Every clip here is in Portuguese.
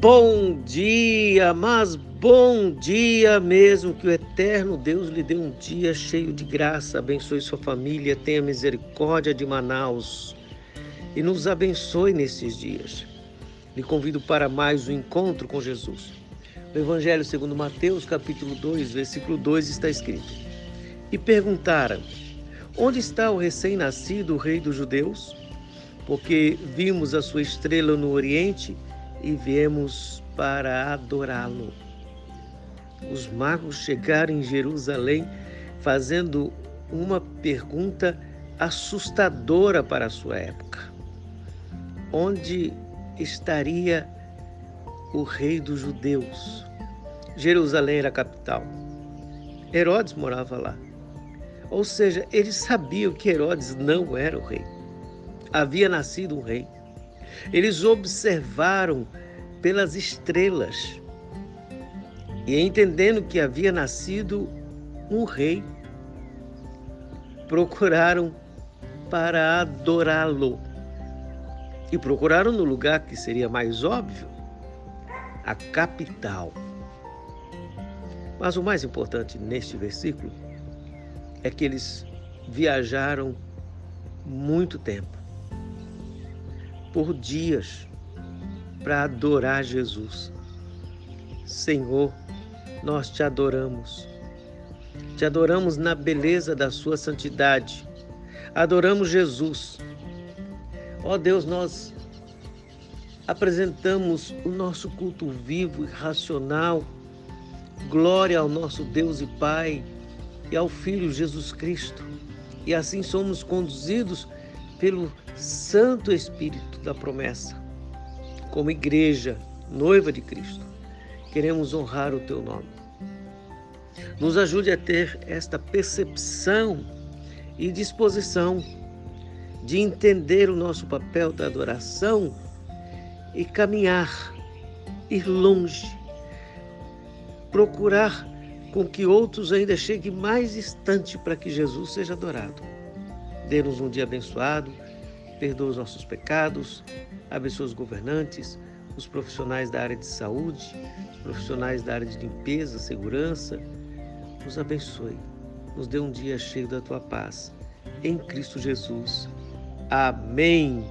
Bom dia, mas bom dia mesmo. Que o eterno Deus lhe dê um dia cheio de graça, abençoe sua família, tenha misericórdia de Manaus e nos abençoe nesses dias. Lhe convido para mais um encontro com Jesus. No Evangelho segundo Mateus, capítulo 2, versículo 2 está escrito: E perguntaram: Onde está o recém-nascido rei dos judeus? Porque vimos a sua estrela no oriente e viemos para adorá-lo. Os magos chegaram em Jerusalém fazendo uma pergunta assustadora para a sua época: Onde estaria o rei dos judeus? Jerusalém era a capital. Herodes morava lá. Ou seja, eles sabiam que Herodes não era o rei. Havia nascido um rei. Eles observaram pelas estrelas e, entendendo que havia nascido um rei, procuraram para adorá-lo. E procuraram no lugar que seria mais óbvio, a capital. Mas o mais importante neste versículo é que eles viajaram muito tempo por dias para adorar Jesus. Senhor, nós te adoramos. Te adoramos na beleza da Sua santidade. Adoramos Jesus. Ó Deus, nós apresentamos o nosso culto vivo e racional. Glória ao nosso Deus e Pai e ao Filho Jesus Cristo. E assim somos conduzidos pelo Santo Espírito da promessa. Como igreja, noiva de Cristo, queremos honrar o teu nome. Nos ajude a ter esta percepção e disposição de entender o nosso papel da adoração e caminhar, ir longe, procurar com que outros ainda cheguem mais distante para que Jesus seja adorado. Dê-nos um dia abençoado, perdoa os nossos pecados, abençoa os governantes, os profissionais da área de saúde, os profissionais da área de limpeza, segurança. Nos abençoe, nos dê um dia cheio da tua paz. Em Cristo Jesus. Amém.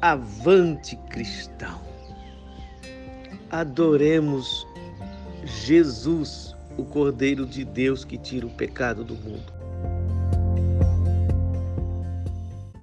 Avante, cristão. Adoremos Jesus, o Cordeiro de Deus que tira o pecado do mundo.